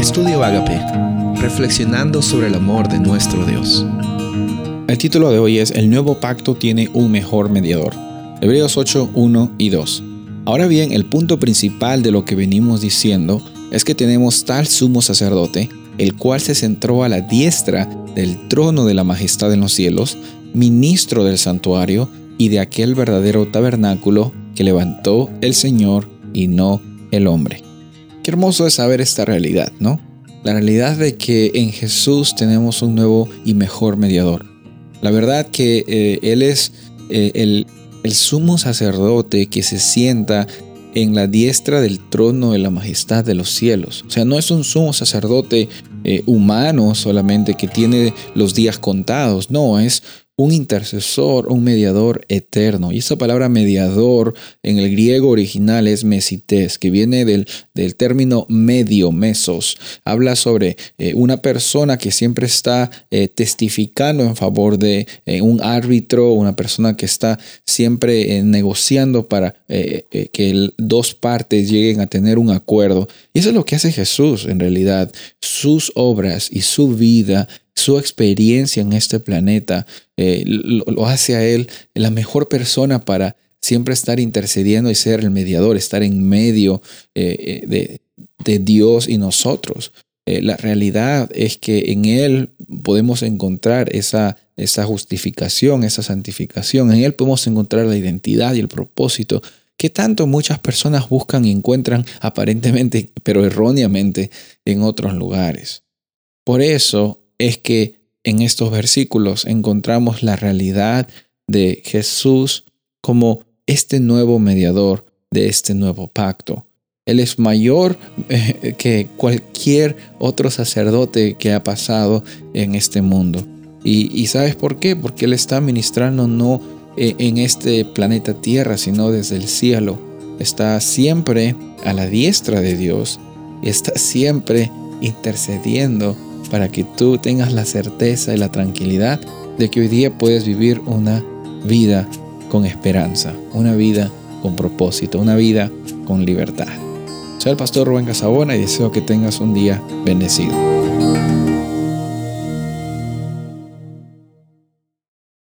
Estudio Agape, reflexionando sobre el amor de nuestro Dios. El título de hoy es El nuevo pacto tiene un mejor mediador. Hebreos 8, 1 y 2. Ahora bien, el punto principal de lo que venimos diciendo es que tenemos tal sumo sacerdote, el cual se centró a la diestra del trono de la majestad en los cielos, ministro del santuario y de aquel verdadero tabernáculo que levantó el Señor y no el hombre. Qué hermoso es saber esta realidad, ¿no? La realidad de que en Jesús tenemos un nuevo y mejor mediador. La verdad que eh, Él es eh, el, sumo sacerdote que se sienta en la diestra del trono de la majestad de los cielos. O sea, no es un sumo sacerdote eh, humano solamente que tiene los días contados, no, es un intercesor, un mediador eterno. Y esa palabra mediador en el griego original es mesites, que viene del, del término medio, mesos. Habla sobre eh, una persona que siempre está eh, testificando en favor de eh, un árbitro, una persona que está siempre negociando para que dos partes lleguen a tener un acuerdo. Y eso es lo que hace Jesús en realidad. Sus obras y su vida su experiencia en este planeta eh, lo, hace a él la mejor persona para siempre estar intercediendo y ser el mediador, estar en medio eh, eh, de, Dios y nosotros. la realidad es que en Él podemos encontrar esa, esa justificación, esa santificación. En Él podemos encontrar la identidad y el propósito que tanto muchas personas buscan y encuentran aparentemente, pero erróneamente, en otros lugares. Por eso es que en estos versículos encontramos la realidad de Jesús como este nuevo mediador de este nuevo pacto. Él es mayor eh, que cualquier otro sacerdote que ha pasado en este mundo. Y, ¿sabes por qué? Porque Él está ministrando no eh, en este planeta Tierra, sino desde el cielo. Está siempre a la diestra de Dios y está siempre intercediendo para que tú tengas la certeza y la tranquilidad de que hoy día puedes vivir una vida con esperanza, una vida con propósito, una vida con libertad. Soy el pastor Rubén Casabona y deseo que tengas un día bendecido.